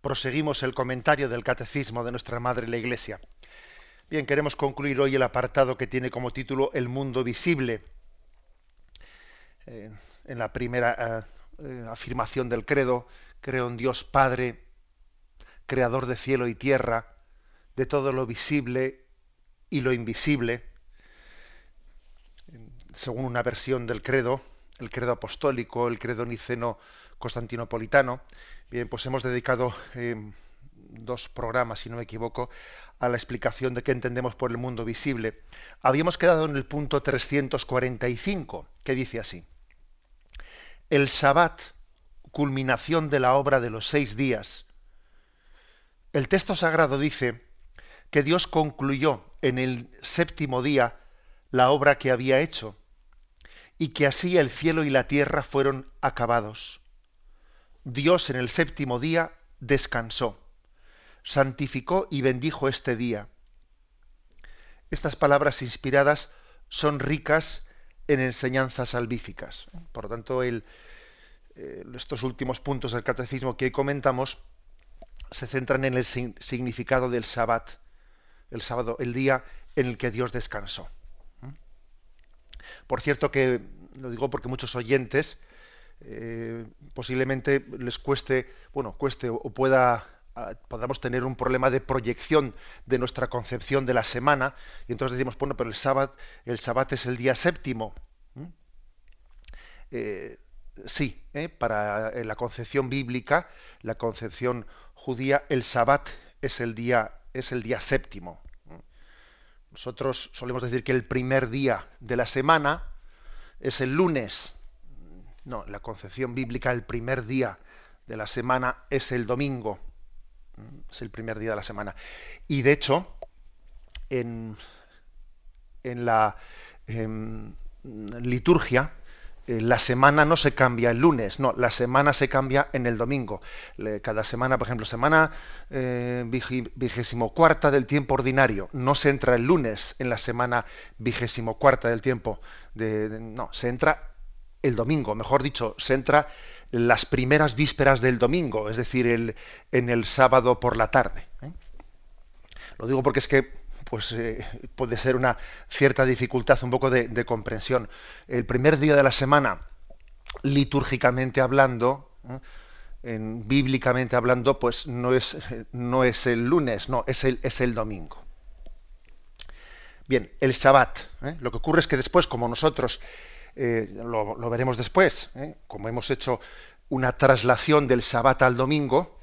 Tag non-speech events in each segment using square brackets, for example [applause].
proseguimos el comentario del Catecismo de nuestra Madre la Iglesia. Bien, queremos concluir hoy el apartado que tiene como título El mundo visible. Eh, en la primera eh, afirmación del credo, creo en Dios Padre, creador de cielo y tierra, de todo lo visible y lo invisible. Según una versión del credo, el credo apostólico, el credo niceno constantinopolitano, Bien, pues hemos dedicado eh, dos programas, si no me equivoco, a la explicación de qué entendemos por el mundo visible. Habíamos quedado en el punto 345, que dice así. El Sabbat, culminación de la obra de los seis días. El texto sagrado dice que Dios concluyó en el séptimo día la obra que había hecho y que así el cielo y la tierra fueron acabados. Dios en el séptimo día descansó, santificó y bendijo este día. Estas palabras inspiradas son ricas en enseñanzas salvíficas. Por lo tanto, eh, estos últimos puntos del catecismo que hoy comentamos se centran en el significado del sabbat, el sábado, el día en el que Dios descansó. Por cierto que, lo digo porque muchos oyentes, eh, posiblemente les cueste, bueno, cueste o pueda ah, podamos tener un problema de proyección de nuestra concepción de la semana. Y entonces decimos bueno pero el sábado el sábado es el día séptimo eh, sí ¿eh? para la concepción bíblica la concepción judía el sabbat es el día es el día séptimo nosotros solemos decir que el primer día de la semana es el lunes no, la concepción bíblica, el primer día de la semana es el domingo. Es el primer día de la semana. Y de hecho, en, en la liturgia, eh, la semana no se cambia el lunes, no, la semana se cambia en el domingo. cada semana, por ejemplo, semana eh, vigésimo cuarta del tiempo ordinario, no se entra el lunes en la semana vigésimo cuarta del tiempo, no, se entra el domingo, mejor dicho, se entra las primeras vísperas del domingo, es decir, el, en el sábado por la tarde. ¿eh? Lo digo porque es que pues, eh, puede ser una cierta dificultad, un poco de, comprensión. El primer día de la semana, litúrgicamente hablando, ¿eh? en, bíblicamente hablando, pues no es, no es el lunes, no, es el, es el domingo. Bien, el Shabbat. Lo que ocurre es que después, como nosotros eh, lo, veremos después, ¿eh? como hemos hecho una traslación del Sabbat al domingo,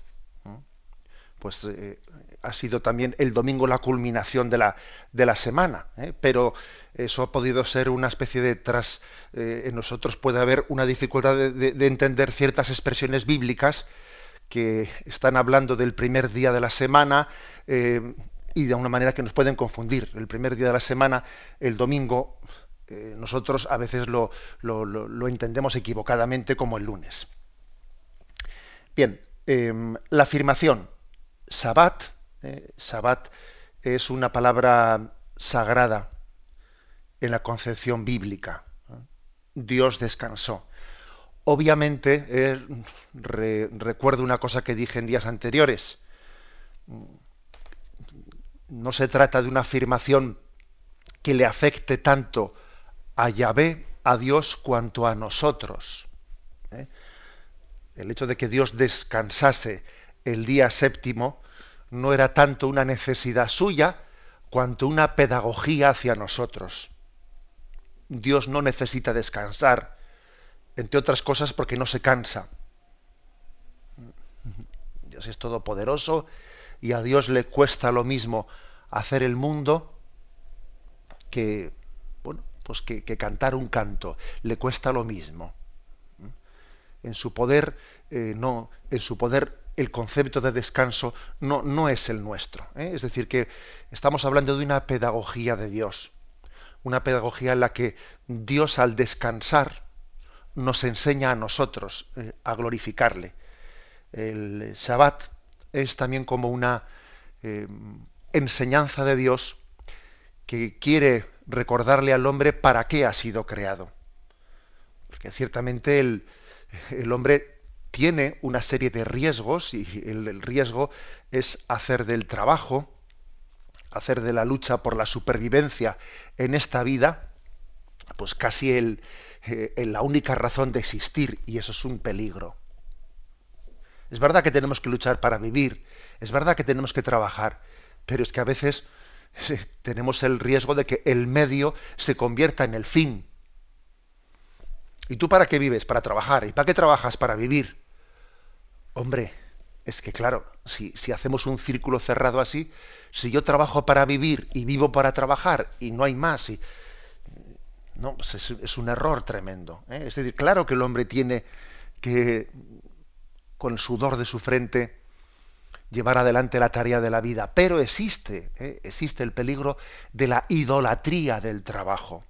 pues eh, ha sido también el domingo la culminación de la, de la semana, pero eso ha podido ser una especie de tras, en nosotros puede haber una dificultad de, entender ciertas expresiones bíblicas que están hablando del primer día de la semana y de una manera que nos pueden confundir. El primer día de la semana, el domingo, nosotros a veces lo, entendemos equivocadamente como el lunes. Bien, em, la afirmación Sabbat, eh, es una palabra sagrada en la concepción bíblica. Dios descansó. Obviamente, eh, recuerdo una cosa que dije en días anteriores. No se trata de una afirmación que le afecte tanto a a Dios, cuanto a nosotros. ¿eh? El hecho de que Dios descansase el día séptimo no era tanto una necesidad suya cuanto una pedagogía hacia nosotros. Dios no necesita descansar, entre otras cosas porque no se cansa. Dios es todopoderoso y a Dios le cuesta lo mismo hacer el mundo que pues que, cantar un canto le cuesta lo mismo. En su poder, eh, no, en su poder el concepto de descanso no, no es el nuestro. ¿eh? Es decir, que estamos hablando de una pedagogía de Dios, una pedagogía en la que Dios al descansar nos enseña a nosotros eh, a glorificarle. El Shabbat es también como una enseñanza de Dios que quiere recordarle al hombre para qué ha sido creado. Porque ciertamente el, el hombre tiene una serie de riesgos y el, riesgo es hacer del trabajo, hacer de la lucha por la supervivencia en esta vida, pues casi el, eh, la única razón de existir y eso es un peligro. Es verdad que tenemos que luchar para vivir, es verdad que tenemos que trabajar, pero es que a veces tenemos el riesgo de que el medio se convierta en el fin. ¿Y tú para qué vives? Para trabajar. ¿Y para qué trabajas? Para vivir. Hombre, es que claro, si, si, hacemos un círculo cerrado así, si yo trabajo para vivir y vivo para trabajar y no hay más, y, no, pues es, un error tremendo. ¿eh? Es decir, claro que el hombre tiene que, con el sudor de su frente, llevar adelante la tarea de la vida, pero existe, ¿eh? existe el peligro de la idolatría del trabajo.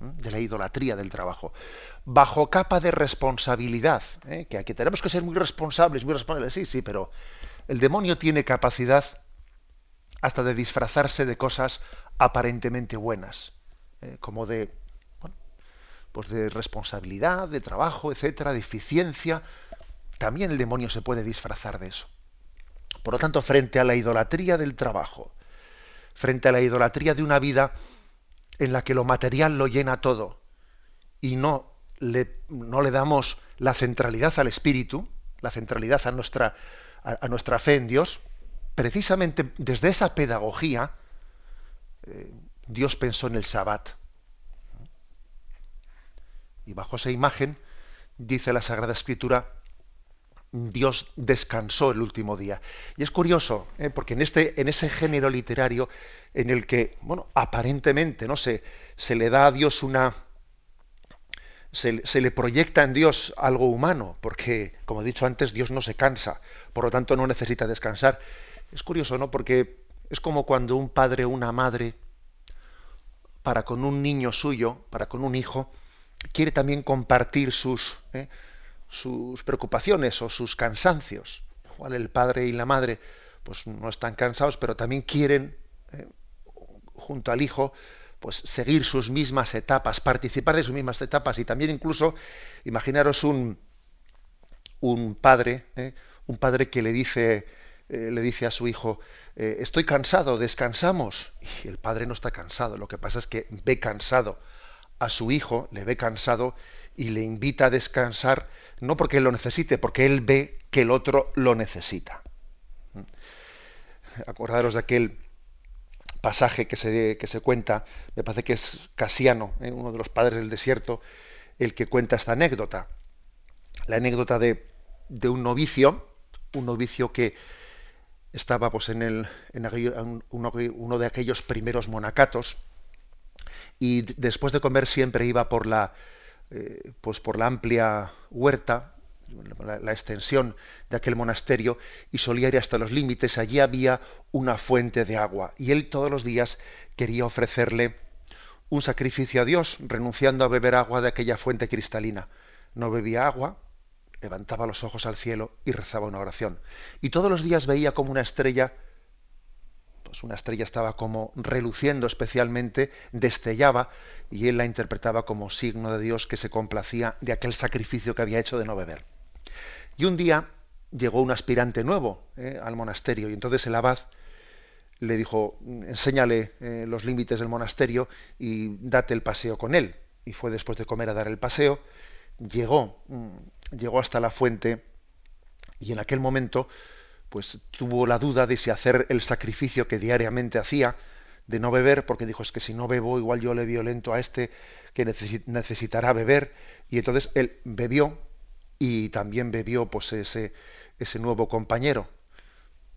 ¿eh? De la idolatría del trabajo. Bajo capa de responsabilidad, que aquí tenemos que ser muy responsables, muy responsables, sí, sí, pero el demonio tiene capacidad hasta de disfrazarse de cosas aparentemente buenas, eh, como de, pues de responsabilidad, de trabajo, etcétera, de eficiencia. También el demonio se puede disfrazar de eso. Por lo tanto, frente a la idolatría del trabajo, frente a la idolatría de una vida en la que lo material lo llena todo y no le, no le damos la centralidad al espíritu, la centralidad a nuestra, a nuestra fe en Dios, precisamente desde esa pedagogía, eh, Dios pensó en el Sabbat. Y bajo esa imagen, dice la Sagrada Escritura, Dios descansó el último día. Y es curioso, ¿eh? porque en, este, en ese género literario en el que, bueno, aparentemente, no sé, se le da a Dios una. Se, le proyecta en Dios algo humano, porque, como he dicho antes, Dios no se cansa, por lo tanto no necesita descansar. Es curioso, ¿no? Porque es como cuando un padre o una madre, para con un niño suyo, para con un hijo, quiere también compartir sus, ¿eh? Sus preocupaciones o sus cansancios. Igual el padre y la madre pues no están cansados, pero también quieren, ¿eh? junto al hijo, pues seguir sus mismas etapas, participar de sus mismas etapas y también incluso imaginaros un, un padre, ¿eh? un padre que le dice, le dice a su hijo, eh, estoy cansado, descansamos. Y el padre no está cansado, lo que pasa es que ve cansado a su hijo, le ve cansado y le invita a descansar, no porque él lo necesite, porque él ve que el otro lo necesita. ¿Mm? Acordaros de aquel pasaje que se, que se cuenta, me parece que es Casiano, ¿eh? uno de los padres del desierto, el que cuenta esta anécdota. La anécdota de, de un novicio, un novicio que, estaba pues en, el, en uno, de aquellos primeros monacatos y después de comer siempre iba por la eh, pues por la amplia huerta la, extensión de aquel monasterio y solía ir hasta los límites allí había una fuente de agua y él todos los días quería ofrecerle un sacrificio a Dios renunciando a beber agua de aquella fuente cristalina no bebía agua levantaba los ojos al cielo y rezaba una oración. Y todos los días veía como una estrella, una estrella estaba como reluciendo especialmente, destellaba, y él la interpretaba como signo de Dios que se complacía de aquel sacrificio que había hecho de no beber. Y un día llegó un aspirante nuevo eh, al monasterio, y entonces el abad le dijo, enséñale eh, los límites del monasterio y date el paseo con él. Y fue después de comer a dar el paseo, llegó, mm, llegó hasta la fuente y en aquel momento pues tuvo la duda de si hacer el sacrificio que diariamente hacía de no beber, porque dijo es que si no bebo igual yo le violento a este que necesitará beber y entonces él bebió y también bebió pues ese, ese nuevo compañero.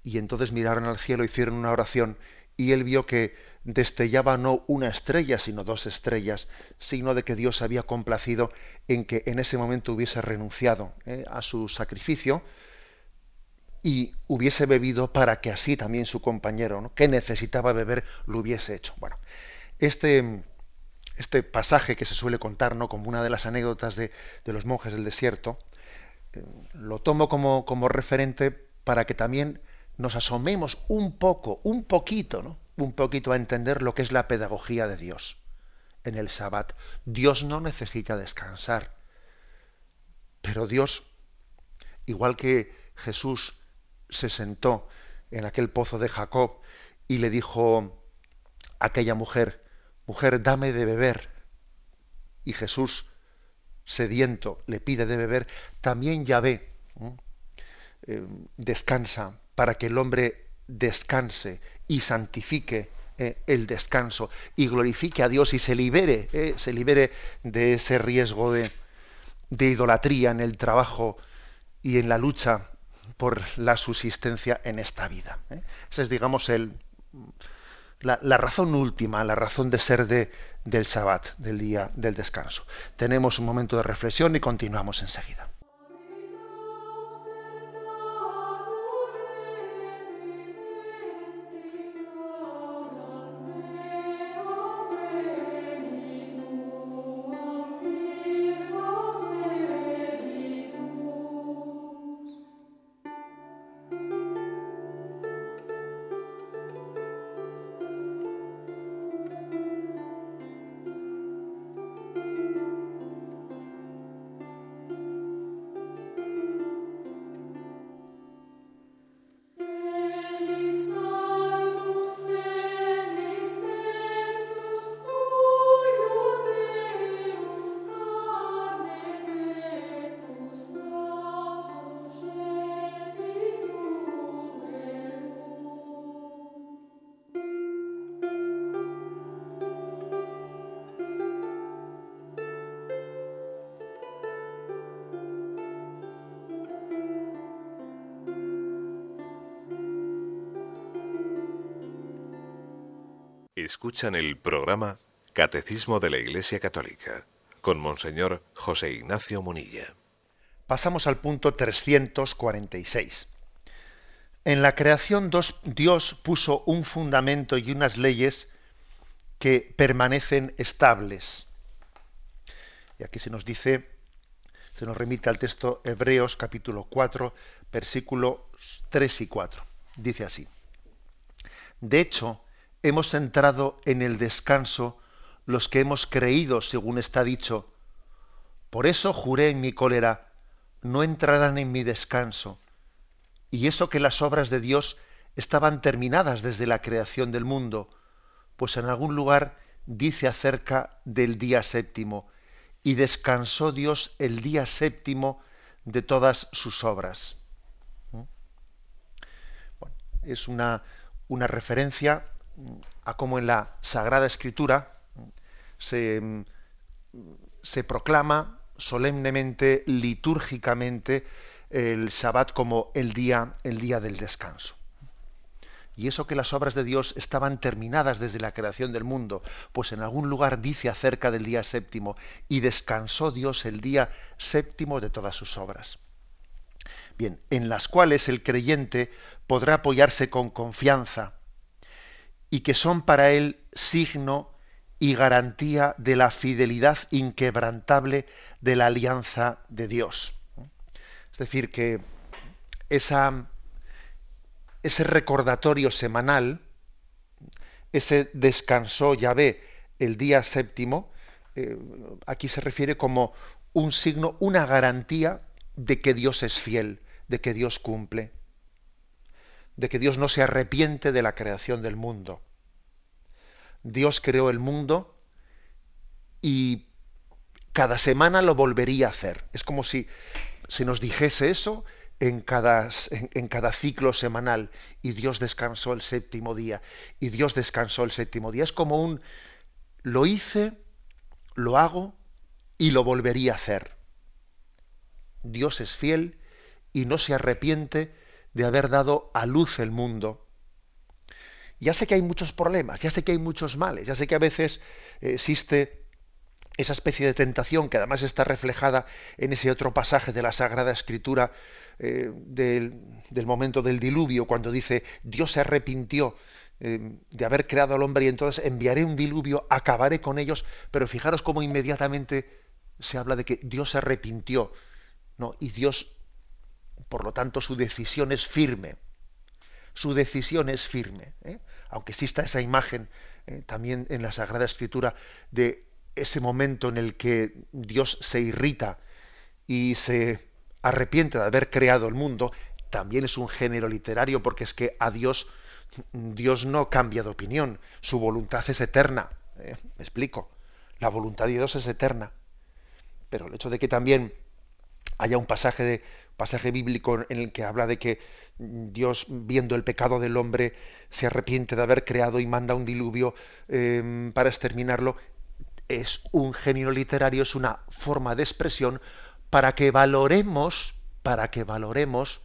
Y entonces miraron al cielo, hicieron una oración y él vio que destellaba no una estrella, sino dos estrellas, signo de que Dios había complacido en que en ese momento hubiese renunciado eh, a su sacrificio y hubiese bebido para que así también su compañero, que necesitaba beber, lo hubiese hecho. Bueno, este, este pasaje que se suele contar ¿no? como una de las anécdotas de, los monjes del desierto, eh, lo tomo como, como referente para que también nos asomemos un poco, un poquito, ¿no? un poquito a entender lo que es la pedagogía de Dios en el Sabbat. Dios no necesita descansar, pero Dios, igual que Jesús se sentó en aquel pozo de Jacob y le dijo a aquella mujer, mujer, dame de beber. Y Jesús, sediento, le pide de beber, también Yahvé eh, descansa para que el hombre descanse y santifique eh, el descanso y glorifique a Dios y se libere, eh, se libere de ese riesgo de, de idolatría en el trabajo y en la lucha por la subsistencia en esta vida. ¿eh? Esa es, digamos, el, la, razón última, la razón de ser de, del Sabbat, del día del descanso. Tenemos un momento de reflexión y continuamos enseguida. Escuchan el programa Catecismo de la Iglesia Católica con Monseñor José Ignacio Munilla. Pasamos al punto 346. En la creación Dios puso un fundamento y unas leyes que permanecen estables. Y aquí se nos dice, se nos remite al texto Hebreos capítulo 4, versículos 3 y 4. Dice así. De hecho, hemos entrado en el descanso los que hemos creído, según está dicho. Por eso juré en mi cólera, no entrarán en mi descanso. Y eso que las obras de Dios estaban terminadas desde la creación del mundo, pues en algún lugar dice acerca del día séptimo, y descansó Dios el día séptimo de todas sus obras. ¿Mm? es una, una referencia a cómo en la Sagrada Escritura se, se proclama solemnemente, litúrgicamente, el Sabbat como el día, el día del descanso. Y eso que las obras de Dios estaban terminadas desde la creación del mundo, pues en algún lugar dice acerca del día séptimo, y descansó Dios el día séptimo de todas sus obras. Bien, en las cuales el creyente podrá apoyarse con confianza, y que son para él signo y garantía de la fidelidad inquebrantable de la alianza de Dios. Es decir, que esa, ese recordatorio semanal, ese descansó ve el día séptimo, eh, aquí se refiere como un signo, una garantía de que Dios es fiel, de que Dios cumple de que Dios no se arrepiente de la creación del mundo. Dios creó el mundo y cada semana lo volvería a hacer. Es como si se nos dijese eso en cada, en, cada ciclo semanal y Dios descansó el séptimo día y Dios descansó el séptimo día. Es como un lo hice, lo hago y lo volvería a hacer. Dios es fiel y no se arrepiente de haber dado a luz el mundo. ya sé que hay muchos problemas, ya sé que hay muchos males, ya sé que a veces existe esa especie de tentación que además está reflejada en ese otro pasaje de la Sagrada Escritura eh, del, momento del diluvio, cuando dice Dios se arrepintió eh, de haber creado al hombre y entonces enviaré un diluvio, acabaré con ellos, pero fijaros cómo inmediatamente se habla de que Dios se arrepintió, ¿no? Y Dios, por lo tanto, su decisión es firme. Su decisión es firme. ¿eh? Aunque exista esa imagen también en la Sagrada Escritura de ese momento en el que Dios se irrita y se arrepiente de haber creado el mundo, también es un género literario porque es que a Dios Dios no cambia de opinión, su voluntad es eterna. ¿eh? Me explico. La voluntad de Dios es eterna. Pero el hecho de que también haya un pasaje de pasaje bíblico en el que habla de que Dios, viendo el pecado del hombre, se arrepiente de haber creado y manda un diluvio eh, para exterminarlo, es un género literario, es una forma de expresión para que valoremos, para que valoremos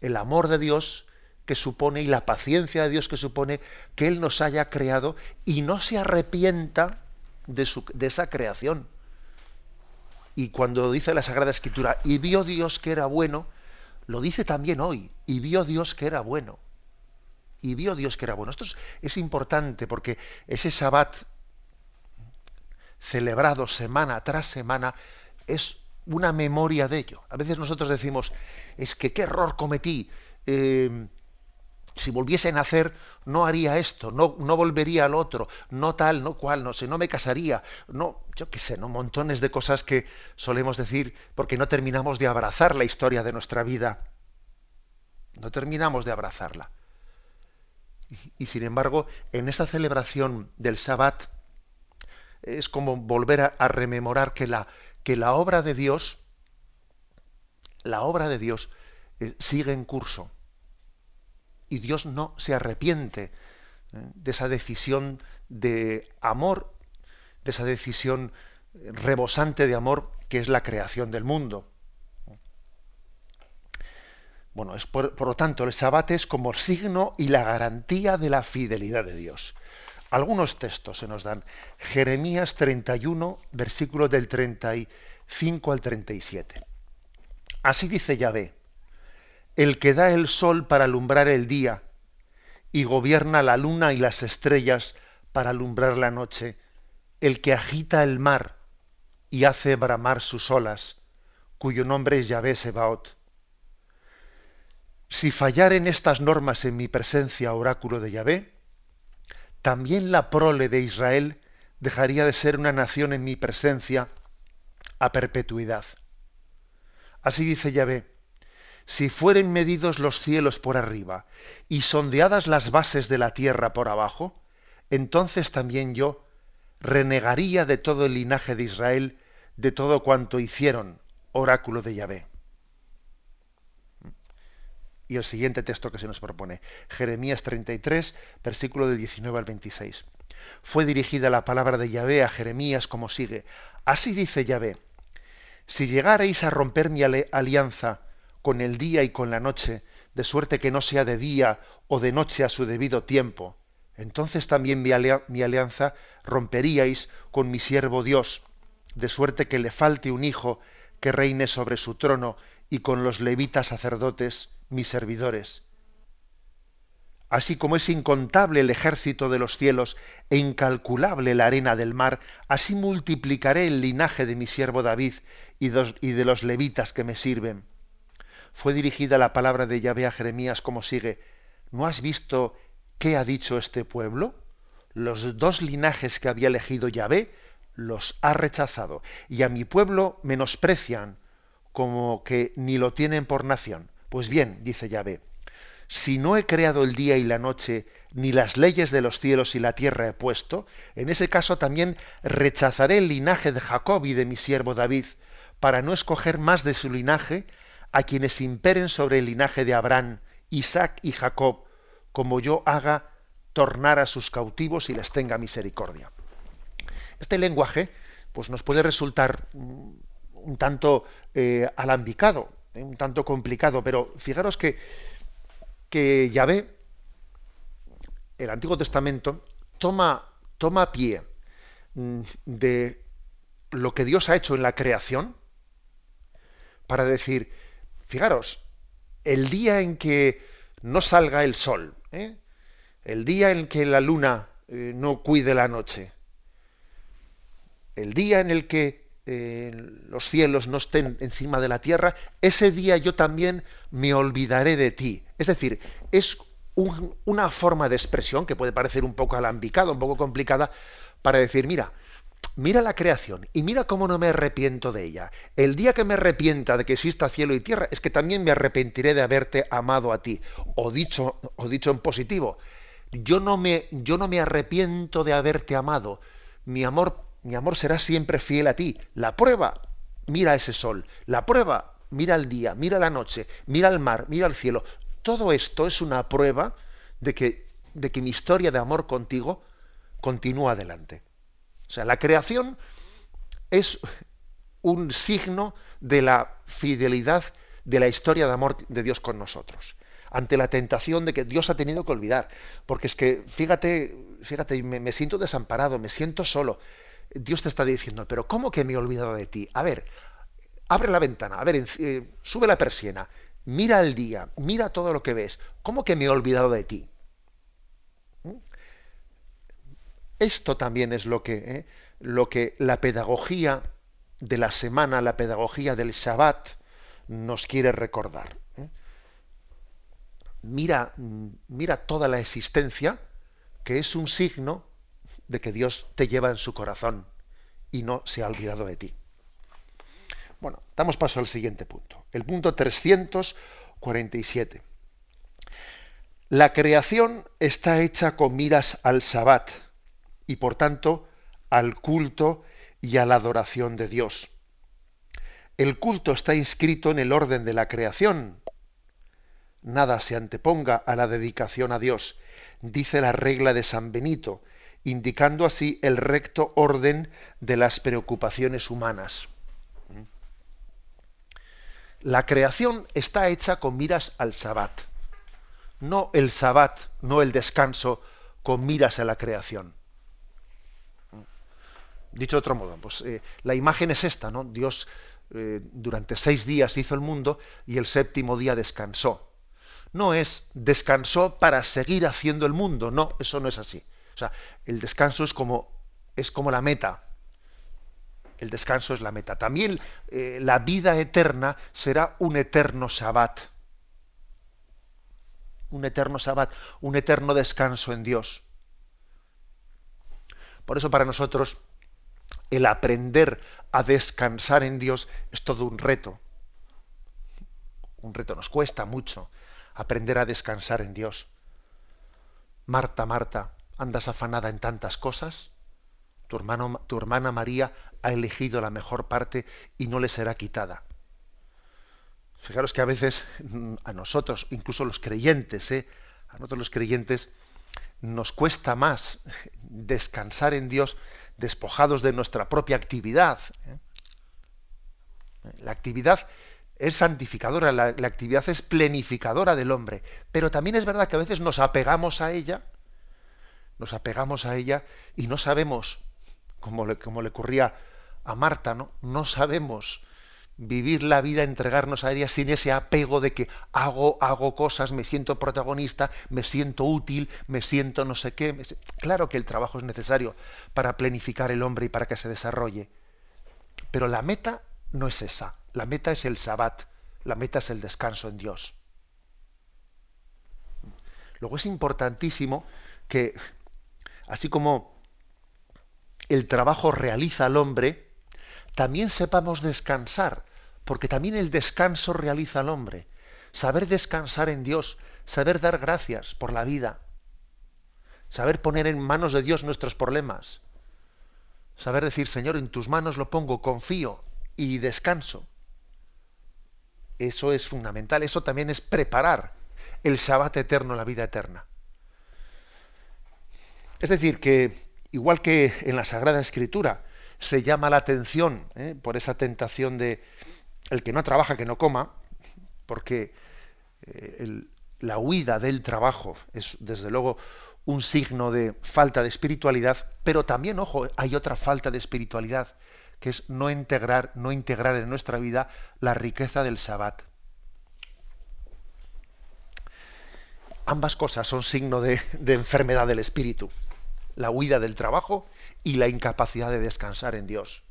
el amor de Dios que supone y la paciencia de Dios que supone que Él nos haya creado y no se arrepienta de, su, de esa creación. Y cuando dice la Sagrada Escritura, y vio Dios que era bueno, lo dice también hoy, y vio Dios que era bueno. Y vio Dios que era bueno. Esto es, es importante porque ese Sabbat celebrado semana tras semana es una memoria de ello. A veces nosotros decimos, es que qué error cometí. Eh, si volviese a nacer, no haría esto, no, no volvería al otro, no tal, no cual, no sé, no me casaría, no, yo qué sé, no montones de cosas que solemos decir porque no terminamos de abrazar la historia de nuestra vida. No terminamos de abrazarla. Y, y sin embargo, en esa celebración del Sabbat, es como volver a, rememorar que la, que la obra de Dios, la obra de Dios eh, sigue en curso. Y Dios no se arrepiente eh, de esa decisión de amor, de esa decisión rebosante de amor que es la creación del mundo. Bueno, es por, lo tanto, el sabate es como signo y la garantía de la fidelidad de Dios. Algunos textos se nos dan. Jeremías 31, versículos del 35 al 37. Así dice Yahvé, el que da el sol para alumbrar el día y gobierna la luna y las estrellas para alumbrar la noche, el que agita el mar y hace bramar sus olas, cuyo nombre es Yahvé Sebaot. Si fallar estas normas en mi presencia, oráculo de Yahvé, también la prole de Israel dejaría de ser una nación en mi presencia a perpetuidad. Así dice Yahvé, si fueren medidos los cielos por arriba y sondeadas las bases de la tierra por abajo, entonces también yo renegaría de todo el linaje de Israel, de todo cuanto hicieron, oráculo de Yahvé y el siguiente texto que se nos propone. Jeremías 33, versículo del 19 al 26. Fue dirigida la palabra de Yahvé a Jeremías como sigue. Así dice Yahvé, si llegareis a romper mi alianza con el día y con la noche, de suerte que no sea de día o de noche a su debido tiempo, entonces también mi, alianza romperíais con mi siervo Dios, de suerte que le falte un hijo que reine sobre su trono y con los levitas sacerdotes, mis servidores. Así como es incontable el ejército de los cielos e incalculable la arena del mar, así multiplicaré el linaje de mi siervo David y de los levitas que me sirven. Fue dirigida la palabra de Yahvé a Jeremías como sigue. ¿No has visto qué ha dicho este pueblo? Los dos linajes que había elegido Yahvé los ha rechazado, y a mi pueblo menosprecian, como que ni lo tienen por nación. Pues bien, dice Yahvé, si no he creado el día y la noche, ni las leyes de los cielos y la tierra he puesto, en ese caso también rechazaré el linaje de Jacob y de mi siervo David, para no escoger más de su linaje a quienes imperen sobre el linaje de Abraham, Isaac y Jacob, como yo haga tornar a sus cautivos y les tenga misericordia. Este lenguaje pues nos puede resultar mm, un tanto eh, alambicado, un tanto complicado, pero fijaros que, que Yahvé el Antiguo Testamento toma, toma pie mm, de lo que Dios ha hecho en la creación para decir, fijaros, el día en que no salga el sol, ¿eh? el día en que la luna eh, no cuide la noche, el día en el que eh, los cielos no estén encima de la tierra, ese día yo también me olvidaré de ti. Es decir, es una forma de expresión que puede parecer un poco alambicada, un poco complicada, para decir, mira, mira la creación y mira cómo no me arrepiento de ella. El día que me arrepienta de que exista cielo y tierra, es que también me arrepentiré de haberte amado a ti. O dicho, o dicho en positivo, yo no me, yo no me arrepiento de haberte amado. Mi amor, mi amor será siempre fiel a ti. La prueba, mira ese sol. La prueba, mira el día, mira la noche, mira el mar, mira el cielo. Todo esto es una prueba de que, de que mi historia de amor contigo continúa adelante. O sea, la creación es un signo de la fidelidad de la historia de amor de Dios con nosotros. Ante la tentación de que Dios ha tenido que olvidar. Porque es que, fíjate, fíjate, me, siento desamparado, me siento solo. Dios te está diciendo, pero ¿cómo que me he olvidado de ti? A ver, abre la ventana, a ver, eh, sube la persiana, mira el día, mira todo lo que ves. ¿Cómo que me he olvidado de ti? ¿Mm? Esto también es lo que, eh, lo que la pedagogía de la semana, la pedagogía del Shabbat, nos quiere recordar. ¿eh? Mira, mira toda la existencia, que es un signo de que Dios te lleva en su corazón y no se ha olvidado de ti. Bueno, damos paso al siguiente punto. El punto 347. La creación está hecha con miras al Sabbat y por tanto al culto y a la adoración de Dios. El culto está inscrito en el orden de la creación. Nada se anteponga a la dedicación a Dios, dice la regla de San Benito, indicando así el recto orden de las preocupaciones humanas. La creación está hecha con miras al sabbat. No el sabbat, no el descanso, con miras a la creación. Dicho de otro modo, pues eh, la imagen es esta, ¿no? Dios eh, durante seis días hizo el mundo y el séptimo día descansó. No es descansó para seguir haciendo el mundo, no, eso no es así. O sea, el descanso es como, es como la meta, el descanso es la meta. También eh, la vida eterna será un eterno Sabbat. Un eterno Sabbat, un eterno descanso en Dios. Por eso para nosotros el aprender a descansar en Dios es todo un reto. Un reto nos cuesta mucho aprender a descansar en Dios. Marta, Marta, andas afanada en tantas cosas. Tu, hermano, tu hermana María ha elegido la mejor parte y no le será quitada. Fijaros que a veces mm, a nosotros, incluso los creyentes, ¿eh? a nosotros los creyentes, nos cuesta más [laughs] descansar en Dios despojados de nuestra propia actividad. ¿eh? La actividad es santificadora, la, actividad es plenificadora del hombre, pero también es verdad que a veces nos apegamos a ella, nos apegamos a ella y no sabemos, como le, como le ocurría a Marta, ¿no? No sabemos vivir la vida, entregarnos a ella sin ese apego de que hago, hago cosas, me siento protagonista, me siento útil, me siento no sé qué. Claro que el trabajo es necesario para planificar el hombre y para que se desarrolle. Pero la meta no es esa. La meta es el sabbat. La meta es el descanso en Dios. Luego es importantísimo que, así como el trabajo realiza al hombre, también sepamos descansar, porque también el descanso realiza al hombre. Saber descansar en Dios, saber dar gracias por la vida, saber poner en manos de Dios nuestros problemas, saber decir, Señor, en tus manos lo pongo, confío y descanso. Eso es fundamental, eso también es preparar el sabbat eterno, la vida eterna. Es decir, que igual que en la Sagrada Escritura, se llama la atención ¿eh? por esa tentación de el que no trabaja que no coma, porque eh, la huida del trabajo es desde luego un signo de falta de espiritualidad, pero también, ojo, hay otra falta de espiritualidad, que es no integrar, no integrar en nuestra vida la riqueza del Sabbat. Ambas cosas son signo de enfermedad del espíritu, la huida del trabajo y la incapacidad de descansar en Dios.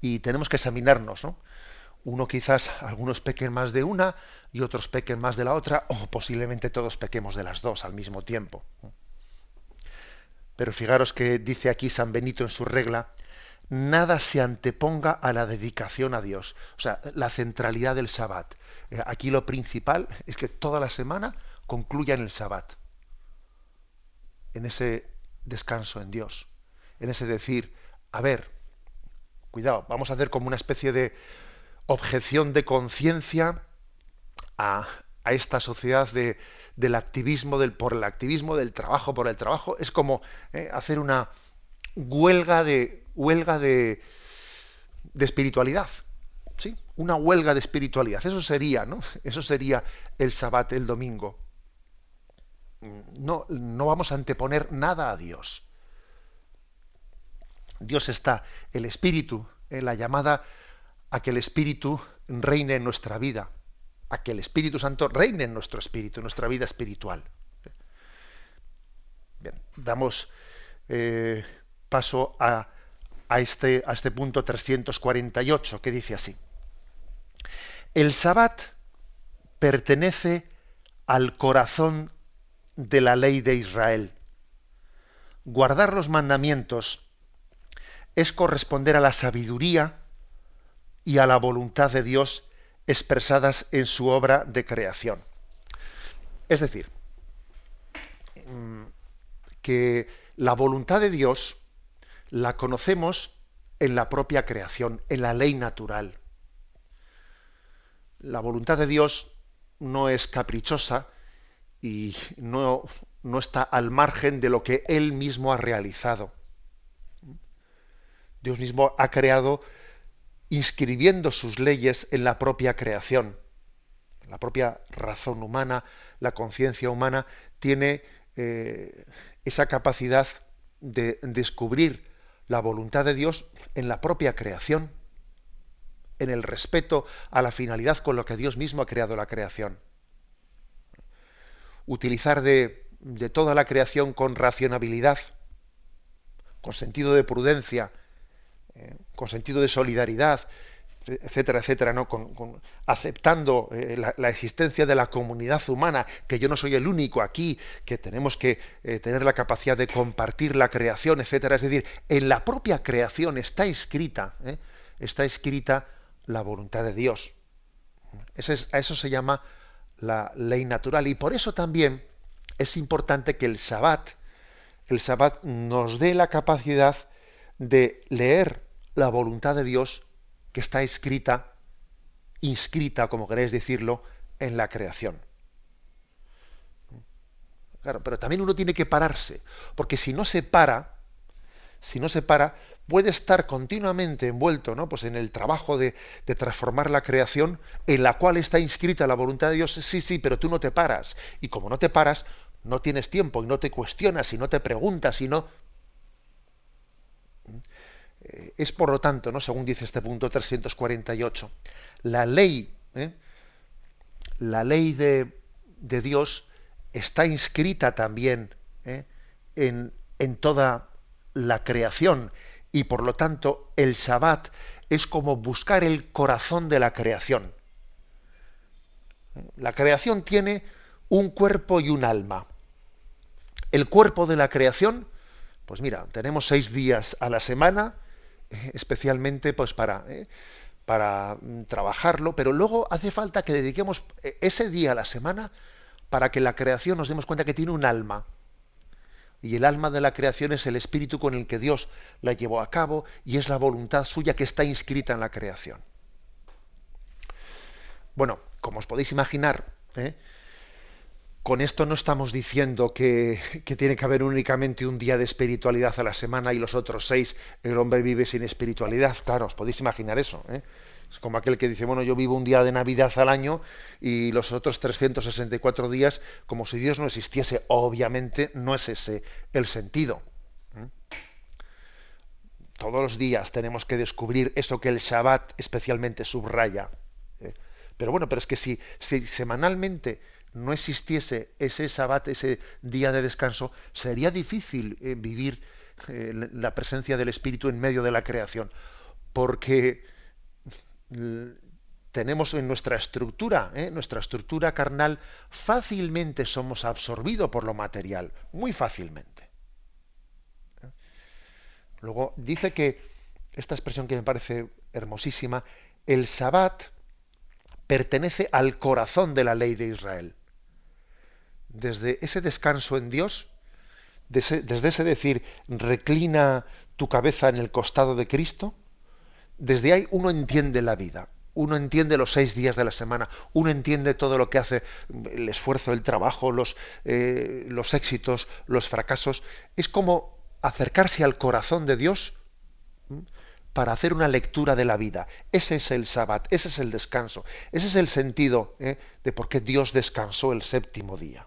Y tenemos que examinarnos, ¿no? uno quizás algunos pequen más de una y otros pequen más de la otra, o posiblemente todos pequemos de las dos al mismo tiempo. Pero fijaros que dice aquí San Benito en su regla, nada se anteponga a la dedicación a Dios, o sea, la centralidad del Sabbat. Eh, aquí lo principal es que toda la semana concluya en el Sabbat, en ese descanso en Dios, en ese decir, a ver, cuidado, vamos a hacer como una especie de objeción de conciencia a, esta sociedad de, del activismo, del, por el activismo, del trabajo por el trabajo. Es como eh, hacer una huelga de huelga de, espiritualidad. ¿sí? Una huelga de espiritualidad. Eso sería, ¿no? Eso sería el sabbat, el domingo. No, no vamos a anteponer nada a Dios. Dios está, el espíritu, en la llamada a que el Espíritu reine en nuestra vida, a que el Espíritu Santo reine en nuestro espíritu, en nuestra vida espiritual. Bien, damos eh, paso a, este, a este punto 348 que dice así. El sabbat pertenece al corazón de la ley de Israel. Guardar los mandamientos es corresponder a la sabiduría y a la voluntad de Dios expresadas en su obra de creación. Es decir, mm, que la voluntad de Dios la conocemos en la propia creación, en la ley natural. La voluntad de Dios no es caprichosa y no, no está al margen de lo que Él mismo ha realizado. Dios mismo ha creado inscribiendo sus leyes en la propia creación. La propia razón humana, la conciencia humana, tiene eh, esa capacidad de descubrir la voluntad de Dios en la propia creación, en el respeto a la finalidad con lo que Dios mismo ha creado la creación. Utilizar de, de toda la creación con racionabilidad, con sentido de prudencia, con sentido de solidaridad, etcétera, etcétera, ¿no? Aceptando eh, la, existencia de la comunidad humana, que yo no soy el único aquí, que tenemos que eh, tener la capacidad de compartir la creación, etcétera. Es decir, en la propia creación está escrita, está escrita la voluntad de Dios. a eso se llama la ley natural. Y por eso también es importante que el Sabbat, el Sabbat nos dé la capacidad de leer la voluntad de Dios que está escrita, inscrita, como queréis decirlo, en la creación. Claro, pero también uno tiene que pararse, porque si no se para, si no se para, puede estar continuamente envuelto ¿no? pues en el trabajo de, de, transformar la creación en la cual está inscrita la voluntad de Dios, sí, sí, pero tú no te paras. Y como no te paras, no tienes tiempo y no te cuestionas y no te preguntas y no... Eh, es por lo tanto, ¿no? según dice este punto 348, la ley, ¿eh? la ley de, Dios está inscrita también ¿eh? en, en toda la creación y por lo tanto el Sabbat es como buscar el corazón de la creación. La creación tiene un cuerpo y un alma. El cuerpo de la creación, pues mira, tenemos seis días a la semana, especialmente pues para, ¿eh? para mm, trabajarlo, pero luego hace falta que dediquemos eh, ese día a la semana para que la creación nos demos cuenta que tiene un alma. Y el alma de la creación es el espíritu con el que Dios la llevó a cabo y es la voluntad suya que está inscrita en la creación. Bueno, como os podéis imaginar, ¿eh? Con esto no estamos diciendo que, tiene que haber únicamente un día de espiritualidad a la semana y los otros seis el hombre vive sin espiritualidad. Claro, os podéis imaginar eso. ¿eh? Es como aquel que dice, bueno, yo vivo un día de Navidad al año y los otros 364 días como si Dios no existiese. Obviamente no es ese el sentido. Todos los días tenemos que descubrir eso que el Shabbat especialmente subraya. ¿eh? Pero bueno, pero es que si, si semanalmente no existiese ese Shabbat, ese día de descanso, sería difícil eh, vivir eh, la presencia del Espíritu en medio de la creación, porque tenemos en nuestra estructura, ¿eh? nuestra estructura carnal, fácilmente somos absorbidos por lo material, muy fácilmente. Luego dice que, esta expresión que me parece hermosísima, el Sabbat pertenece al corazón de la ley de Israel. Desde ese descanso en Dios, desde ese decir, reclina tu cabeza en el costado de Cristo, desde ahí uno entiende la vida, uno entiende los seis días de la semana, uno entiende todo lo que hace el esfuerzo, el trabajo, los, eh, éxitos, los fracasos. Es como acercarse al corazón de Dios para hacer una lectura de la vida. Ese es el sabbat, ese es el descanso, ese es el sentido ¿eh? de por qué Dios descansó el séptimo día.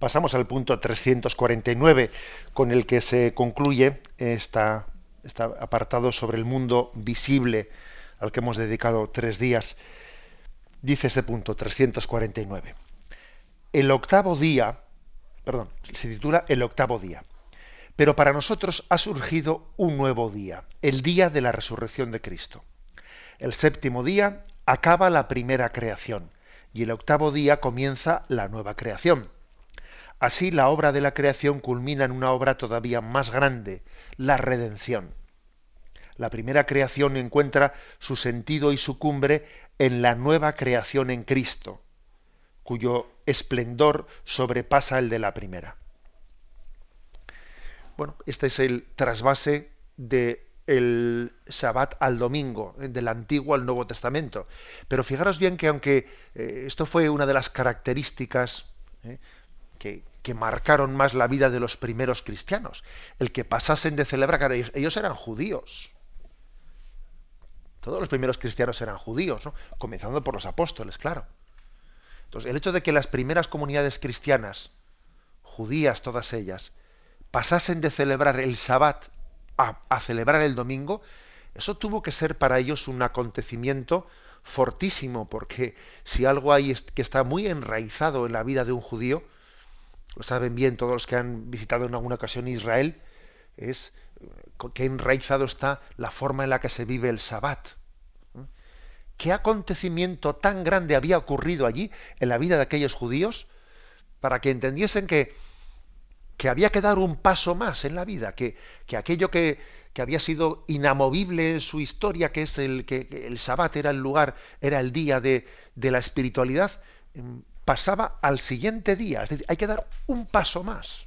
Pasamos al punto 349, con el que se concluye este apartado sobre el mundo visible al que hemos dedicado tres días. Dice este punto 349. El octavo día, perdón, se titula El octavo día. Pero para nosotros ha surgido un nuevo día, el día de la resurrección de Cristo. El séptimo día acaba la primera creación y el octavo día comienza la nueva creación. Así la obra de la creación culmina en una obra todavía más grande, la redención. La primera creación encuentra su sentido y su cumbre en la nueva creación en Cristo, cuyo esplendor sobrepasa el de la primera. Bueno, este es el trasvase del el Shabbat al domingo, del Antiguo al Nuevo Testamento. Pero fijaros bien que aunque eh, esto fue una de las características eh, que, que marcaron más la vida de los primeros cristianos, el que pasasen de celebrar, ellos, eran judíos. Todos los primeros cristianos eran judíos, comenzando por los apóstoles, claro. Entonces, el hecho de que las primeras comunidades cristianas, judías todas ellas, pasasen de celebrar el sabbat a, celebrar el domingo, eso tuvo que ser para ellos un acontecimiento fortísimo, porque si algo hay que está muy enraizado en la vida de un judío, lo saben bien todos los que han visitado en alguna ocasión Israel, es que enraizado está la forma en la que se vive el Sabbat. ¿Qué acontecimiento tan grande había ocurrido allí en la vida de aquellos judíos para que entendiesen que, que había que dar un paso más en la vida, que, que aquello que, que, había sido inamovible en su historia, que es el que, el Sabbat era el lugar, era el día de, de la espiritualidad, em, pasaba al siguiente día. Es decir, hay que dar un paso más,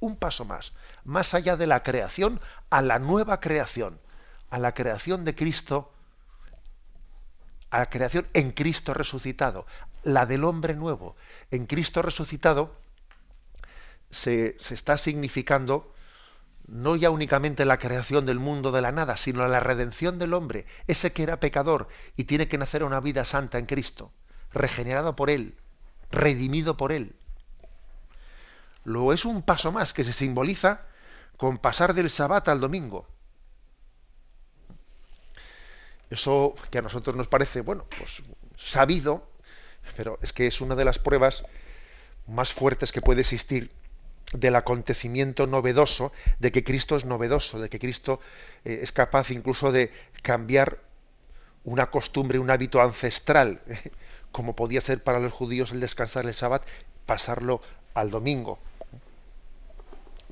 un paso más, más allá de la creación, a la nueva creación, a la creación de Cristo, a la creación en Cristo resucitado, la del hombre nuevo. En Cristo resucitado se, se está significando no ya únicamente la creación del mundo de la nada, sino la redención del hombre, ese que era pecador y tiene que nacer una vida santa en Cristo, regenerado por Él, redimido por Él. Luego es un paso más que se simboliza con pasar del sabbat al domingo. Eso que a nosotros nos parece, bueno, pues sabido, pero es que es una de las pruebas más fuertes que puede existir del acontecimiento novedoso, de que Cristo es novedoso, de que Cristo eh, es capaz incluso de cambiar una costumbre, un hábito ancestral, como podía ser para los judíos el descansar el sábado, pasarlo al domingo.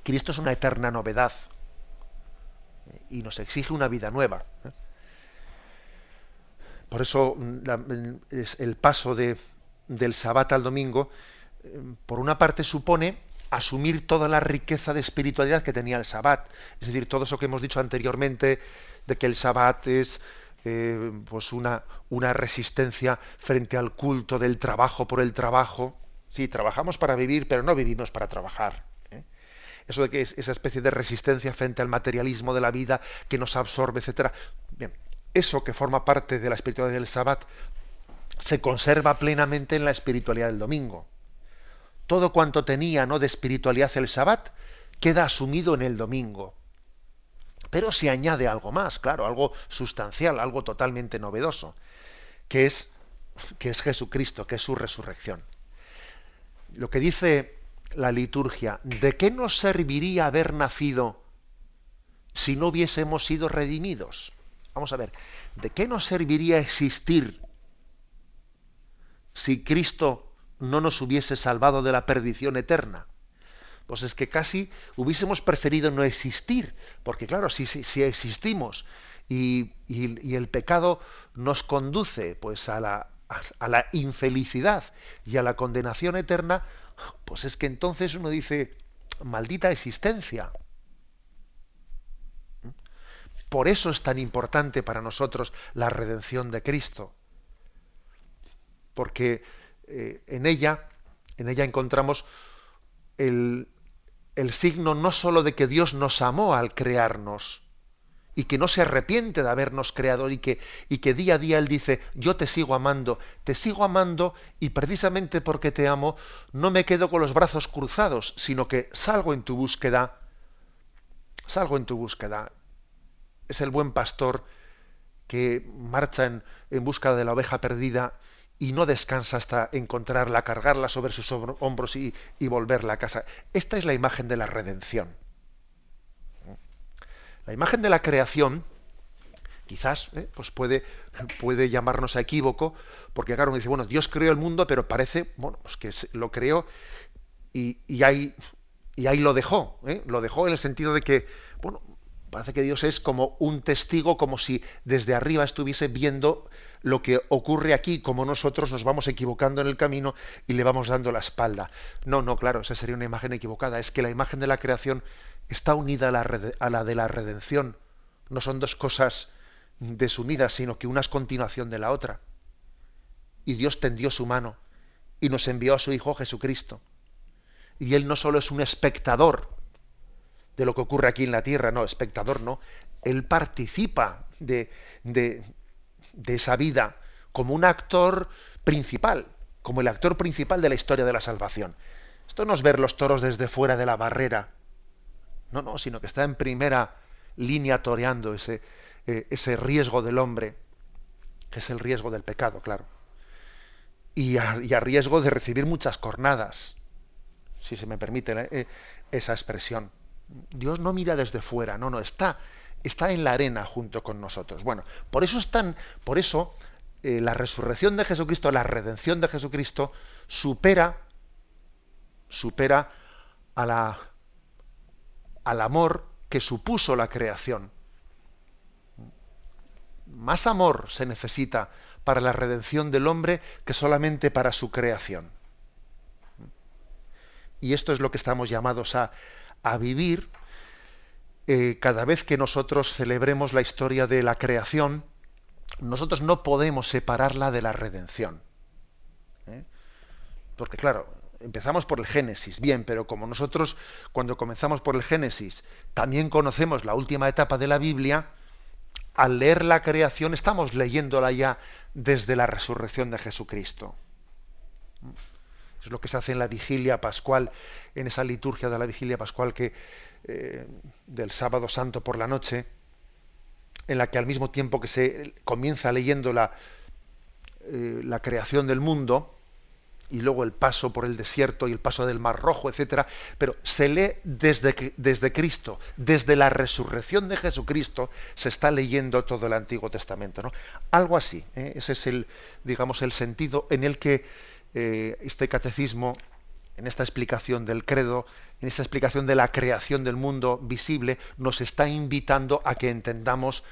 Cristo es una eterna novedad eh, y nos exige una vida nueva. ¿eh? Por eso mm, el paso de, del sabbat al domingo, por una parte supone asumir toda la riqueza de espiritualidad que tenía el Sabbat. Es decir, todo eso que hemos dicho anteriormente, de que el Sabbat es eh, pues una, resistencia frente al culto del trabajo por el trabajo. Sí, trabajamos para vivir, pero no vivimos para trabajar. ¿eh? Eso de que es esa especie de resistencia frente al materialismo de la vida que nos absorbe, etcétera. Bien, eso que forma parte de la espiritualidad del Sabbat se conserva plenamente en la espiritualidad del domingo todo cuanto tenía ¿no? de espiritualidad el Sabbat queda asumido en el domingo. Pero se añade algo más, claro, algo sustancial, algo totalmente novedoso, que es, que es Jesucristo, que es su resurrección. Lo que dice la liturgia, ¿de qué nos serviría haber nacido si no hubiésemos sido redimidos? Vamos a ver, ¿de qué nos serviría existir si Cristo no nos hubiese salvado de la perdición eterna. Pues es que casi hubiésemos preferido no existir, porque claro, si, si, existimos y, el pecado nos conduce pues a la, a la infelicidad y a la condenación eterna, pues es que entonces uno dice, maldita existencia. Por eso es tan importante para nosotros la redención de Cristo. Porque eh, en ella, en ella encontramos el, el signo no sólo de que Dios nos amó al crearnos, y que no se arrepiente de habernos creado y que, y que día a día Él dice, yo te sigo amando, te sigo amando y precisamente porque te amo no me quedo con los brazos cruzados, sino que salgo en tu búsqueda, salgo en tu búsqueda. Es el buen pastor que marcha en, en busca de la oveja perdida y no descansa hasta encontrarla, cargarla sobre sus hombros y, volverla a casa. Esta es la imagen de la redención. La imagen de la creación, quizás, ¿eh? pues puede, puede llamarnos a equívoco, porque claro, uno dice, bueno, Dios creó el mundo, pero parece, bueno, pues que lo creó y, y ahí, y ahí lo dejó. ¿eh? Lo dejó en el sentido de que, bueno, parece que Dios es como un testigo, como si desde arriba estuviese viendo lo que ocurre aquí, como nosotros nos vamos equivocando en el camino y le vamos dando la espalda. No, no, claro, esa sería una imagen equivocada. Es que la imagen de la creación está unida a la, a la de la redención. No son dos cosas desunidas, sino que una es continuación de la otra. Y Dios tendió su mano y nos envió a su Hijo Jesucristo. Y Él no solo es un espectador de lo que ocurre aquí en la tierra, no, espectador no, Él participa de, de, de esa vida como un actor principal, como el actor principal de la historia de la salvación. Esto no es ver los toros desde fuera de la barrera, no, no, sino que está en primera línea toreando ese, eh, ese riesgo del hombre, que es el riesgo del pecado, claro. Y a, riesgo de recibir muchas cornadas, si se me permite eh, esa expresión. Dios no mira desde fuera, no, no, está está en la arena junto con nosotros. Bueno, por eso están, por eso eh, la resurrección de Jesucristo, la redención de Jesucristo supera, supera a la, al amor que supuso la creación. Más amor se necesita para la redención del hombre que solamente para su creación. Y esto es lo que estamos llamados a, a vivir eh, cada vez que nosotros celebremos la historia de la creación, nosotros no podemos separarla de la redención. ¿eh? Porque claro, empezamos por el Génesis, bien, pero como nosotros cuando comenzamos por el Génesis también conocemos la última etapa de la Biblia, al leer la creación estamos leyéndola ya desde la resurrección de Jesucristo. Es lo que se hace en la vigilia pascual, en esa liturgia de la vigilia pascual que eh, del sábado santo por la noche, en la que al mismo tiempo que se comienza leyendo la, eh, la creación del mundo, y luego el paso por el desierto y el paso del Mar Rojo, etcétera, pero se lee desde, desde Cristo, desde la resurrección de Jesucristo, se está leyendo todo el Antiguo Testamento. ¿no? Algo así, ¿eh? ese es el, digamos, el sentido en el que eh, este catecismo, en esta explicación del credo, en esta explicación de la creación del mundo visible, nos está invitando a que entendamos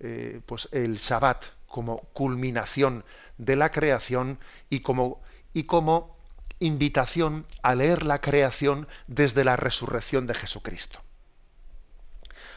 eh, pues el Shabbat como culminación de la creación y como y como invitación a leer la creación desde la resurrección de Jesucristo.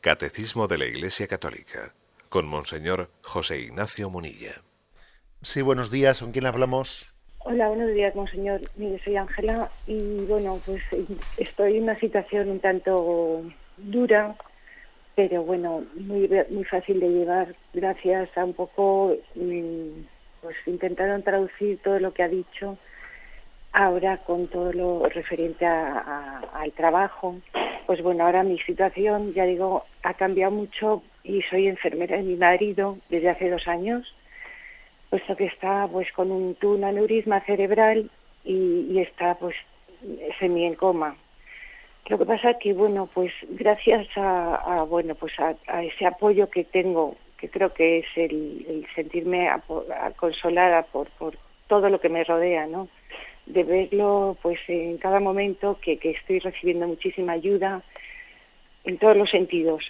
Catecismo de la Iglesia Católica con Monseñor José Ignacio Munilla. Sí, buenos días. ¿Con quién hablamos? Hola, buenos días, Monseñor. Mire, soy Ángela y bueno, pues estoy en una situación un tanto dura, pero bueno, muy, muy fácil de llevar gracias a un poco, mm, pues intentaron traducir todo lo que ha dicho ahora con todo lo referente al trabajo pues bueno, ahora mi situación, ya digo, ha cambiado mucho y soy enfermera de mi marido desde hace dos años, puesto que está pues con un, un aneurisma cerebral y, está pues semi en coma. Lo que pasa que bueno, pues gracias a, bueno pues a, ese apoyo que tengo, que creo que es el, sentirme consolada por, por todo lo que me rodea, ¿no? De verlo pues en cada momento que, que estoy recibiendo muchísima ayuda en todos los sentidos.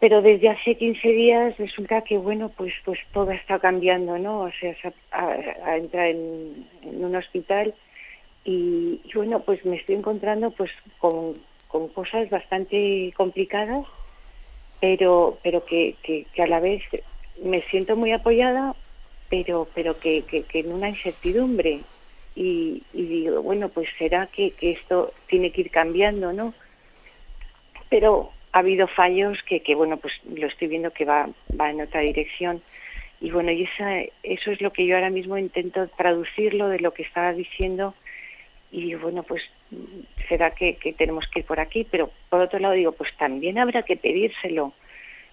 Pero desde hace 15 días resulta que bueno pues pues todo está cambiando no o sea a, entrar en, un hospital y, bueno pues me estoy encontrando pues con, con cosas bastante complicadas pero pero que, que, que, a la vez me siento muy apoyada pero pero que, que en una incertidumbre y, digo, bueno, pues será que, esto tiene que ir cambiando, ¿no? Pero ha habido fallos que, que bueno, pues lo estoy viendo que va, va en otra dirección. Y bueno, y esa, eso es lo que yo ahora mismo intento traducirlo de lo que estaba diciendo. Y bueno, pues será que, que tenemos que ir por aquí, pero por otro lado digo, pues también habrá que pedírselo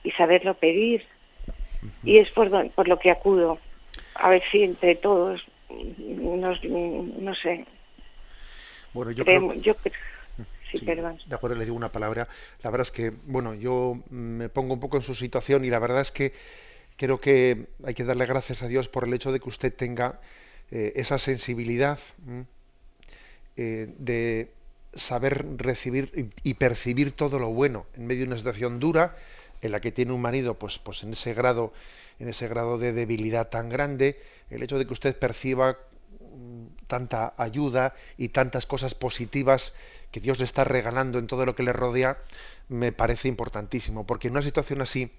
y saberlo pedir. Y es por, por lo que acudo. A ver si entre todos no, sé. Bueno, yo creo... Sí, perdón. De acuerdo, le digo una palabra. La verdad es que, bueno, yo me pongo un poco en su situación y la verdad es que creo que hay que darle gracias a Dios por el hecho de que usted tenga eh, esa sensibilidad eh, de saber recibir y, percibir todo lo bueno en medio de una situación dura en la que tiene un marido pues pues en ese grado en ese grado de debilidad tan grande el hecho de que usted perciba mm, tanta ayuda y tantas cosas positivas que Dios le está regalando en todo lo que le rodea, me parece importantísimo, porque en una situación así,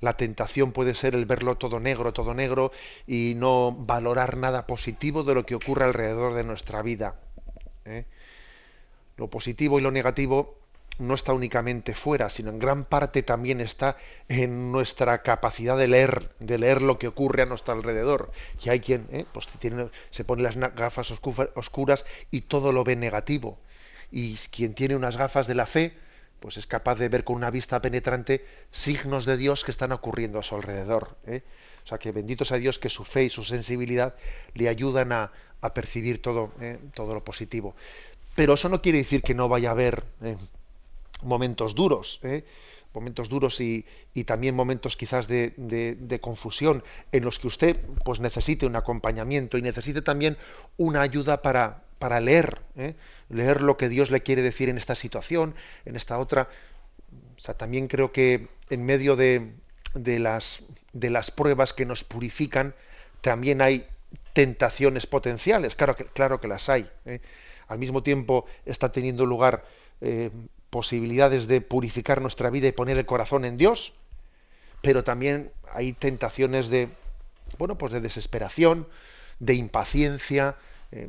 la tentación puede ser el verlo todo negro, todo negro, y no valorar nada positivo de lo que ocurre alrededor de nuestra vida. ¿eh? Lo positivo y lo negativo no está únicamente fuera, sino en gran parte también está en nuestra capacidad de leer, de leer lo que ocurre a nuestro alrededor. Y hay quien ¿eh? pues se pone las gafas oscuras y todo lo ve negativo. Y quien tiene unas gafas de la fe, pues es capaz de ver con una vista penetrante signos de Dios que están ocurriendo a su alrededor. ¿eh? O sea que bendito sea Dios que su fe y su sensibilidad le ayudan a, percibir todo, ¿eh? todo lo positivo. Pero eso no quiere decir que no vaya a haber momentos duros, ¿eh? momentos duros y, también momentos quizás de, confusión en los que usted pues necesite un acompañamiento y necesite también una ayuda para, para leer, ¿eh? leer lo que Dios le quiere decir en esta situación, en esta otra. O sea, también creo que en medio de, de, las, de las pruebas que nos purifican, también hay tentaciones potenciales, claro que, claro que las hay. ¿eh? Al mismo tiempo está teniendo lugar posibilidades de purificar nuestra vida y poner el corazón en Dios, pero también hay tentaciones de, bueno, pues de desesperación, de impaciencia, eh,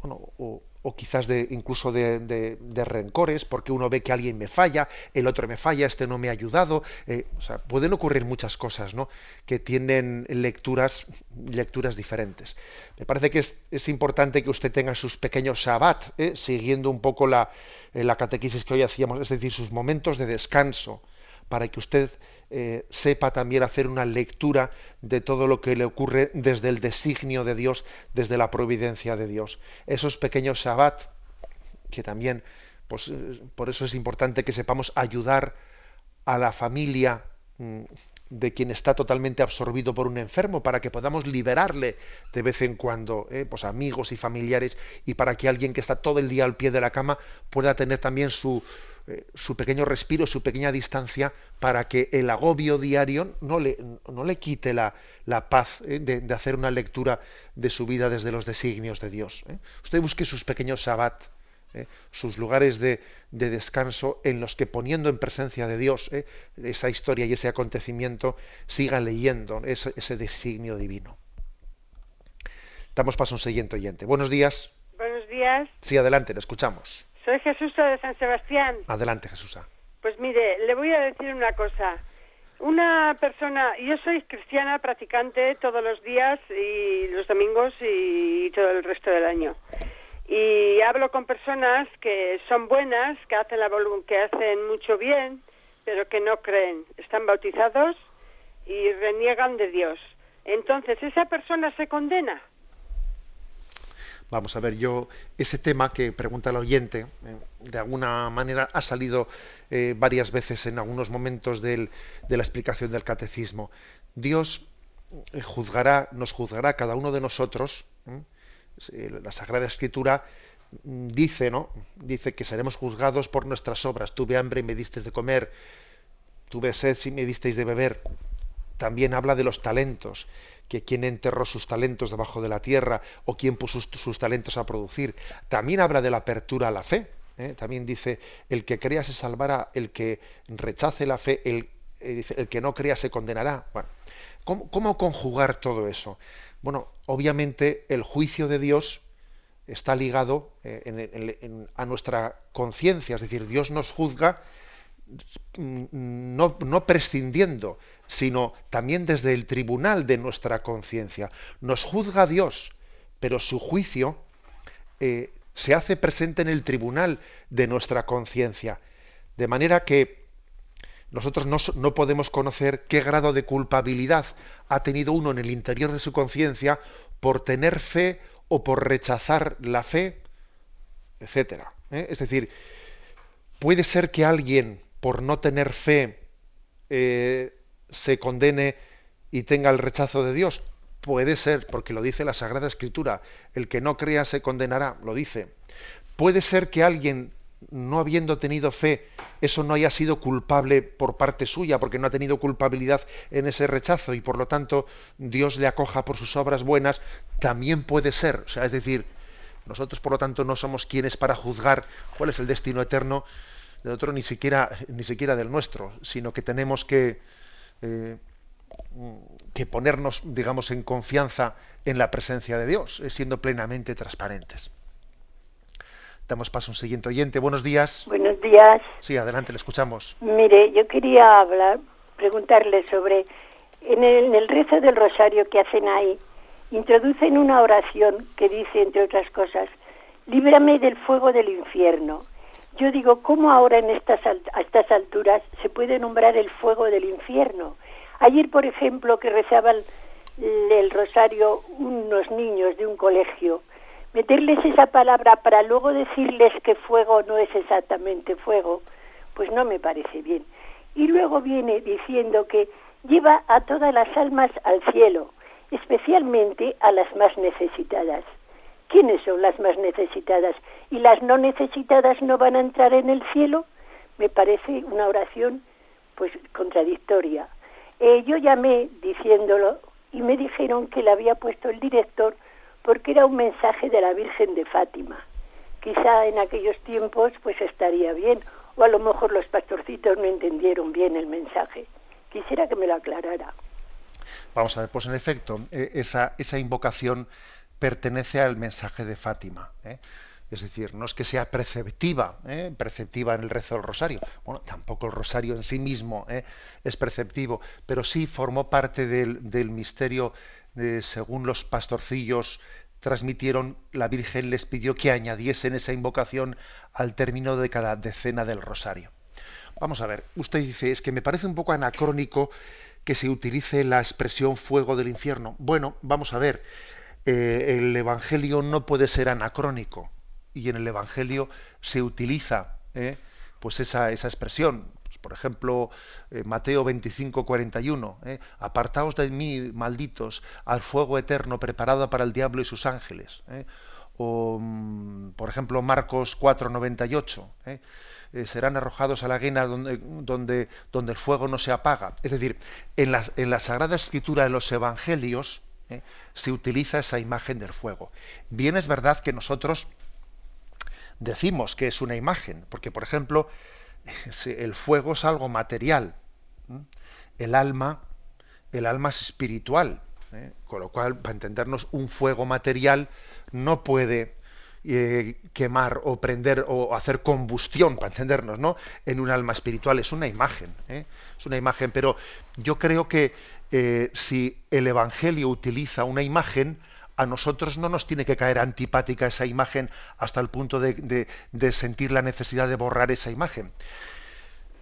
bueno, o, quizás de incluso de, rencores, porque uno ve que alguien me falla, el otro me falla, este no me ha ayudado. Eh, o sea, pueden ocurrir muchas cosas, ¿no? Que tienen lecturas, lecturas diferentes. Me parece que es, importante que usted tenga sus pequeños Shabbat, ¿eh? siguiendo un poco la, la catequesis que hoy hacíamos, es decir, sus momentos de descanso, para que usted eh, sepa también hacer una lectura de todo lo que le ocurre desde el designio de Dios, desde la providencia de Dios. Esos pequeños Shabbat, que también, pues por eso es importante que sepamos ayudar a la familia mm, de quien está totalmente absorbido por un enfermo, para que podamos liberarle de vez en cuando, eh, pues amigos y familiares, y para que alguien que está todo el día al pie de la cama pueda tener también su, eh, su pequeño respiro, su pequeña distancia, para que el agobio diario no le, no le quite la, la paz eh, de, hacer una lectura de su vida desde los designios de Dios. Usted busque sus pequeños sabbat ¿eh? sus lugares de, descanso en los que poniendo en presencia de Dios ¿eh? esa historia y ese acontecimiento siga leyendo ese, ese designio divino. Damos paso a un siguiente oyente. Buenos días. Buenos días. Sí, adelante, le escuchamos. Soy Jesús de San Sebastián. Adelante, Jesús. Pues mire, le voy a decir una cosa. Una persona, yo soy cristiana practicante todos los días y los domingos y todo el resto del año y hablo con personas que son buenas, que hacen la que hacen mucho bien, pero que no creen, están bautizados y reniegan de Dios. Entonces, esa persona se condena. Vamos a ver, yo ese tema que pregunta el oyente, eh, de alguna manera ha salido eh, varias veces en algunos momentos de la explicación del catecismo. Dios eh, juzgará, nos juzgará cada uno de nosotros la Sagrada Escritura dice, ¿no? Dice que seremos juzgados por nuestras obras. Tuve hambre y me disteis de comer, tuve sed y me disteis de beber. También habla de los talentos, que quien enterró sus talentos debajo de la tierra o quien puso sus, talentos a producir. También habla de la apertura a la fe. ¿eh? También dice, el que crea se salvará, el que rechace la fe, el, eh, el que no crea se condenará. Bueno, ¿cómo conjugar todo eso? Bueno, obviamente el juicio de Dios está ligado eh, a nuestra conciencia, es decir, Dios nos juzga mm, no, prescindiendo, sino también desde el tribunal de nuestra conciencia. Nos juzga Dios, pero su juicio eh, se hace presente en el tribunal de nuestra conciencia. De manera que nosotros no, podemos conocer qué grado de culpabilidad ha tenido uno en el interior de su conciencia por tener fe o por rechazar la fe, etcétera. ¿eh? Es decir, puede ser que alguien por no tener fe eh, se condene y tenga el rechazo de Dios. Puede ser, porque lo dice la Sagrada Escritura, el que no crea se condenará, lo dice. Puede ser que alguien no habiendo tenido fe, eso no haya sido culpable por parte suya, porque no ha tenido culpabilidad en ese rechazo y por lo tanto Dios le acoja por sus obras buenas, también puede ser. O sea, es decir, nosotros por lo tanto no somos quienes para juzgar cuál es el destino eterno del otro, ni siquiera, ni siquiera del nuestro, sino que tenemos que, eh, que ponernos, digamos, en confianza en la presencia de Dios, siendo plenamente transparentes. Damos paso a un siguiente oyente. Buenos días. Buenos días. Sí, adelante, le escuchamos. Mire, yo quería hablar, preguntarle sobre, en el, en el rezo del rosario que hacen ahí, introducen una oración que dice, entre otras cosas, líbrame del fuego del infierno. Yo digo, ¿cómo ahora en estas, a estas alturas se puede nombrar el fuego del infierno? Ayer, por ejemplo, que rezaban el rosario unos niños de un colegio, meterles esa palabra para luego decirles que fuego no es exactamente fuego, pues no me parece bien. Y luego viene diciendo que lleva a todas las almas al cielo, especialmente a las más necesitadas. ¿Quiénes son las más necesitadas? ¿Y las no necesitadas no van a entrar en el cielo? Me parece una oración pues contradictoria. Eh, yo llamé diciéndolo y me dijeron que le había puesto el director porque era un mensaje de la Virgen de Fátima. Quizá en aquellos tiempos pues estaría bien, o a lo mejor los pastorcitos no entendieron bien el mensaje. Quisiera que me lo aclarara. Vamos a ver, pues en efecto, eh, esa, esa invocación pertenece al mensaje de Fátima. ¿eh? Es decir, no es que sea preceptiva, ¿eh? preceptiva en el rezo del rosario. Bueno, tampoco el rosario en sí mismo ¿eh? es preceptivo, pero sí formó parte del, del misterio, de, según los pastorcillos transmitieron, la Virgen les pidió que añadiesen esa invocación al término de cada decena del rosario. Vamos a ver, usted dice, es que me parece un poco anacrónico que se utilice la expresión fuego del infierno. Bueno, vamos a ver, eh, el Evangelio no puede ser anacrónico y en el Evangelio se utiliza eh, pues esa, esa expresión. Pues, por ejemplo, eh, Mateo 25, 41, apartaos de mí, malditos, al fuego eterno preparado para el diablo y sus ángeles. O, mm, por ejemplo, Marcos 4, 98, serán arrojados a la guena donde, donde, donde el fuego no se apaga. Es decir, en la, en la Sagrada Escritura, de los Evangelios, ¿eh? se utiliza esa imagen del fuego. Bien es verdad que nosotros decimos que es una imagen, porque por ejemplo, [laughs] el fuego es algo material, el alma, el alma es espiritual, ¿eh? con lo cual, para entendernos, un fuego material no puede eh, quemar o prender o hacer combustión, para entendernos, ¿no? En un alma espiritual es una imagen, es una imagen, pero yo creo que eh, si el Evangelio utiliza una imagen, a nosotros no nos tiene que caer antipática esa imagen hasta el punto de, sentir la necesidad de borrar esa imagen.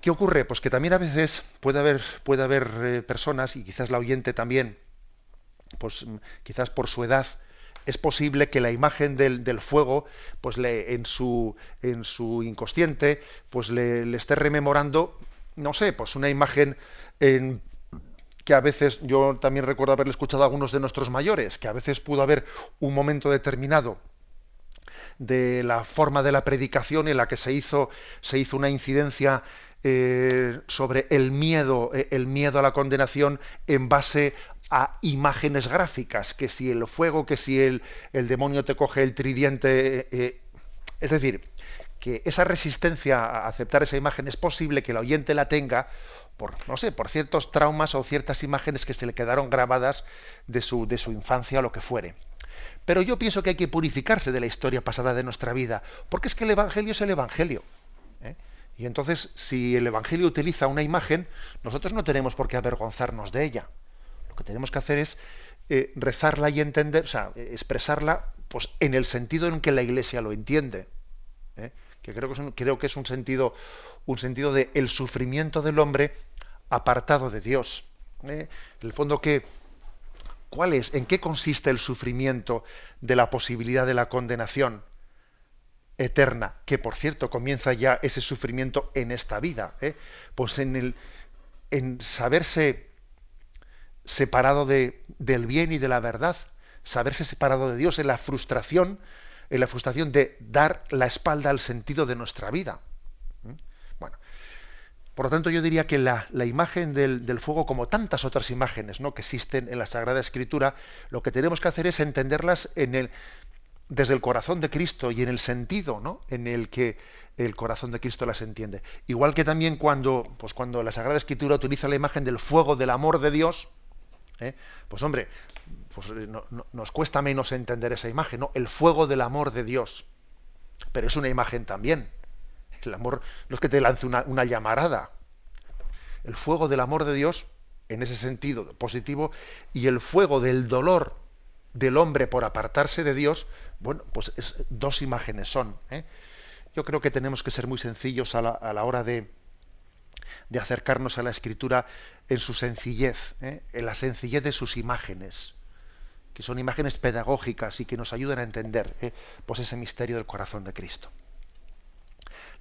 ¿Qué ocurre? Pues que también a veces puede haber, puede haber eh, personas, y quizás la oyente también, pues quizás por su edad, es posible que la imagen del, fuego, pues le, en, su, en su inconsciente, pues le, le esté rememorando, no sé, pues una imagen en que a veces, yo también recuerdo haberle escuchado a algunos de nuestros mayores, que a veces pudo haber un momento determinado de la forma de la predicación en la que se hizo, se hizo una incidencia eh, sobre el miedo, eh, el miedo a la condenación en base a imágenes gráficas, que si el fuego, que si el, el demonio te coge el tridiente, eh, es decir, que esa resistencia a aceptar esa imagen es posible que el oyente la tenga por, no sé, por ciertos traumas o ciertas imágenes que se le quedaron grabadas de su, de su infancia o lo que fuere. Pero yo pienso que hay que purificarse de la historia pasada de nuestra vida, porque es que el Evangelio es el Evangelio. ¿eh? Y entonces, si el Evangelio utiliza una imagen, nosotros no tenemos por qué avergonzarnos de ella. Lo que tenemos que hacer es eh, rezarla y entender, o sea, expresarla pues, en el sentido en que la Iglesia lo entiende. ¿eh? Que creo que creo que es un sentido, un sentido de el sufrimiento del hombre apartado de Dios. ¿eh? En el fondo, ¿qué, ¿cuál es? ¿En qué consiste el sufrimiento de la posibilidad de la condenación eterna? Que por cierto comienza ya ese sufrimiento en esta vida. ¿eh? Pues en, el, en saberse separado de, del bien y de la verdad, saberse separado de Dios, en la frustración, en la frustración de dar la espalda al sentido de nuestra vida. Por lo tanto, yo diría que la, imagen del, fuego, como tantas otras imágenes ¿no? que existen en la Sagrada Escritura, lo que tenemos que hacer es entenderlas en el, desde el corazón de Cristo y en el sentido ¿no? en el que el corazón de Cristo las entiende. Igual que también cuando, pues cuando la Sagrada Escritura utiliza la imagen del fuego del amor de Dios, ¿eh? pues hombre, pues nos cuesta menos entender esa imagen, el fuego del amor de Dios. pero es una imagen también. El amor no es que te lance una, una llamarada. El fuego del amor de Dios, en ese sentido positivo, y el fuego del dolor del hombre por apartarse de Dios, bueno, pues es, dos imágenes son. ¿eh? Yo creo que tenemos que ser muy sencillos a la, a la hora de, de, acercarnos a la escritura en su sencillez, ¿eh? en la sencillez de sus imágenes, que son imágenes pedagógicas y que nos ayudan a entender ¿eh? pues ese misterio del corazón de Cristo.